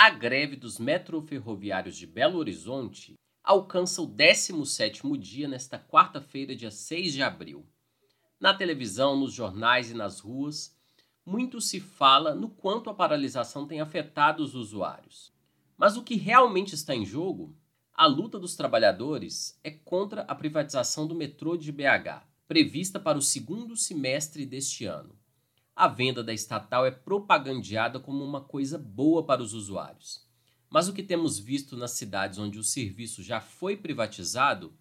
A greve dos metroferroviários de Belo Horizonte alcança o 17º dia nesta quarta-feira, dia 6 de abril. Na televisão, nos jornais e nas ruas, muito se fala no quanto a paralisação tem afetado os usuários. Mas o que realmente está em jogo? A luta dos trabalhadores é contra a privatização do metrô de BH, prevista para o segundo semestre deste ano a venda da estatal é propagandeada como uma coisa boa para os usuários. Mas o que temos visto nas cidades onde o serviço já foi privatizado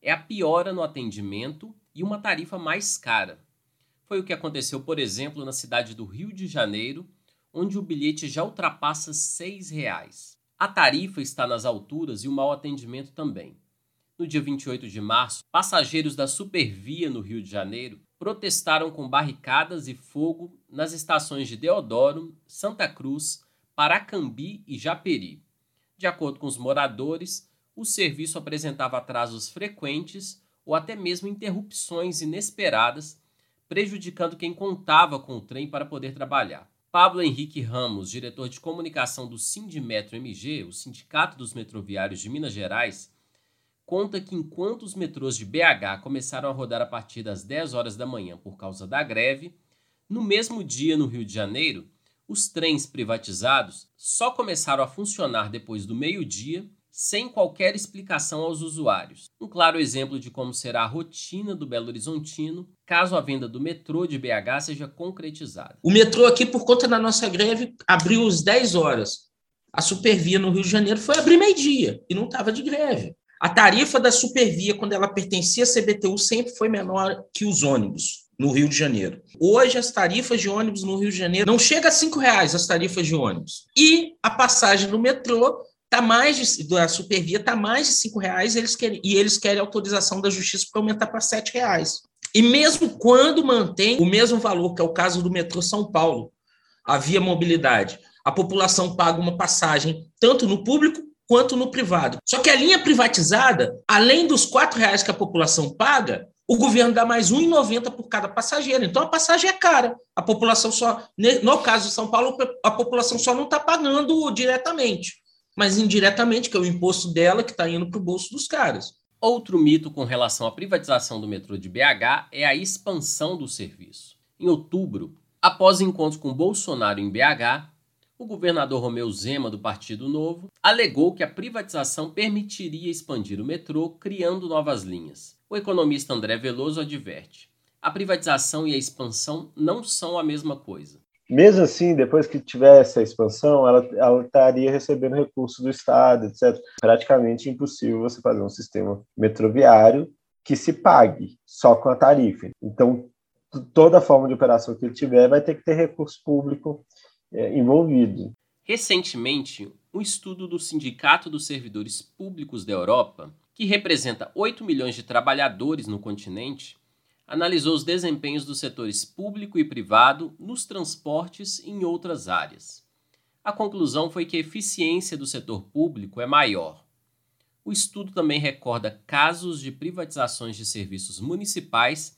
é a piora no atendimento e uma tarifa mais cara. Foi o que aconteceu, por exemplo, na cidade do Rio de Janeiro, onde o bilhete já ultrapassa R$ 6,00. A tarifa está nas alturas e o mau atendimento também. No dia 28 de março, passageiros da Supervia no Rio de Janeiro protestaram com barricadas e fogo nas estações de Deodoro, Santa Cruz, Paracambi e Japeri. De acordo com os moradores, o serviço apresentava atrasos frequentes ou até mesmo interrupções inesperadas, prejudicando quem contava com o trem para poder trabalhar. Pablo Henrique Ramos, diretor de comunicação do Sindimetro MG, o Sindicato dos Metroviários de Minas Gerais, conta que enquanto os metrôs de BH começaram a rodar a partir das 10 horas da manhã por causa da greve, no mesmo dia no Rio de Janeiro, os trens privatizados só começaram a funcionar depois do meio-dia, sem qualquer explicação aos usuários. Um claro exemplo de como será a rotina do Belo Horizontino caso a venda do metrô de BH seja concretizada. O metrô aqui, por conta da nossa greve, abriu às 10 horas. A Supervia no Rio de Janeiro foi abrir meio-dia e não estava de greve. A tarifa da Supervia, quando ela pertencia à CBTU, sempre foi menor que os ônibus no Rio de Janeiro. Hoje, as tarifas de ônibus no Rio de Janeiro não chega a cinco reais as tarifas de ônibus. E a passagem no metrô tá mais de, da Supervia está mais de cinco reais eles querem, e eles querem autorização da Justiça para aumentar para sete reais. E mesmo quando mantém o mesmo valor, que é o caso do metrô São Paulo, a Via Mobilidade, a população paga uma passagem tanto no público quanto no privado. Só que a linha privatizada, além dos quatro reais que a população paga, o governo dá mais R$ 1,90 por cada passageiro. Então a passagem é cara. A população só, no caso de São Paulo, a população só não está pagando diretamente, mas indiretamente, que é o imposto dela que está indo para o bolso dos caras. Outro mito com relação à privatização do metrô de BH é a expansão do serviço. Em outubro, após encontros com Bolsonaro em BH, o governador Romeu Zema, do Partido Novo, alegou que a privatização permitiria expandir o metrô, criando novas linhas. O economista André Veloso adverte: a privatização e a expansão não são a mesma coisa. Mesmo assim, depois que tiver essa expansão, ela, ela estaria recebendo recursos do Estado, etc. Praticamente impossível você fazer um sistema metroviário que se pague só com a tarifa. Então, toda forma de operação que ele tiver vai ter que ter recurso público é, envolvido. Recentemente, um estudo do Sindicato dos Servidores Públicos da Europa, que representa 8 milhões de trabalhadores no continente, analisou os desempenhos dos setores público e privado nos transportes e em outras áreas. A conclusão foi que a eficiência do setor público é maior. O estudo também recorda casos de privatizações de serviços municipais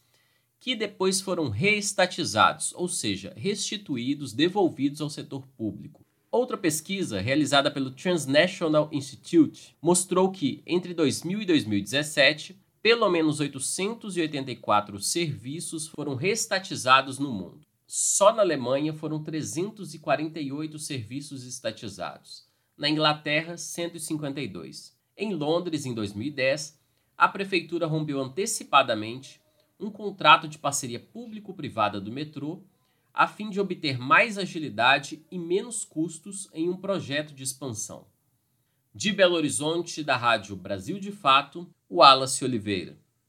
que depois foram reestatizados, ou seja, restituídos, devolvidos ao setor público. Outra pesquisa, realizada pelo Transnational Institute, mostrou que, entre 2000 e 2017, pelo menos 884 serviços foram reestatizados no mundo. Só na Alemanha foram 348 serviços estatizados. Na Inglaterra, 152. Em Londres, em 2010, a prefeitura rompeu antecipadamente um contrato de parceria público-privada do metrô, a fim de obter mais agilidade e menos custos em um projeto de expansão. De Belo Horizonte, da Rádio Brasil de Fato, Wallace Oliveira.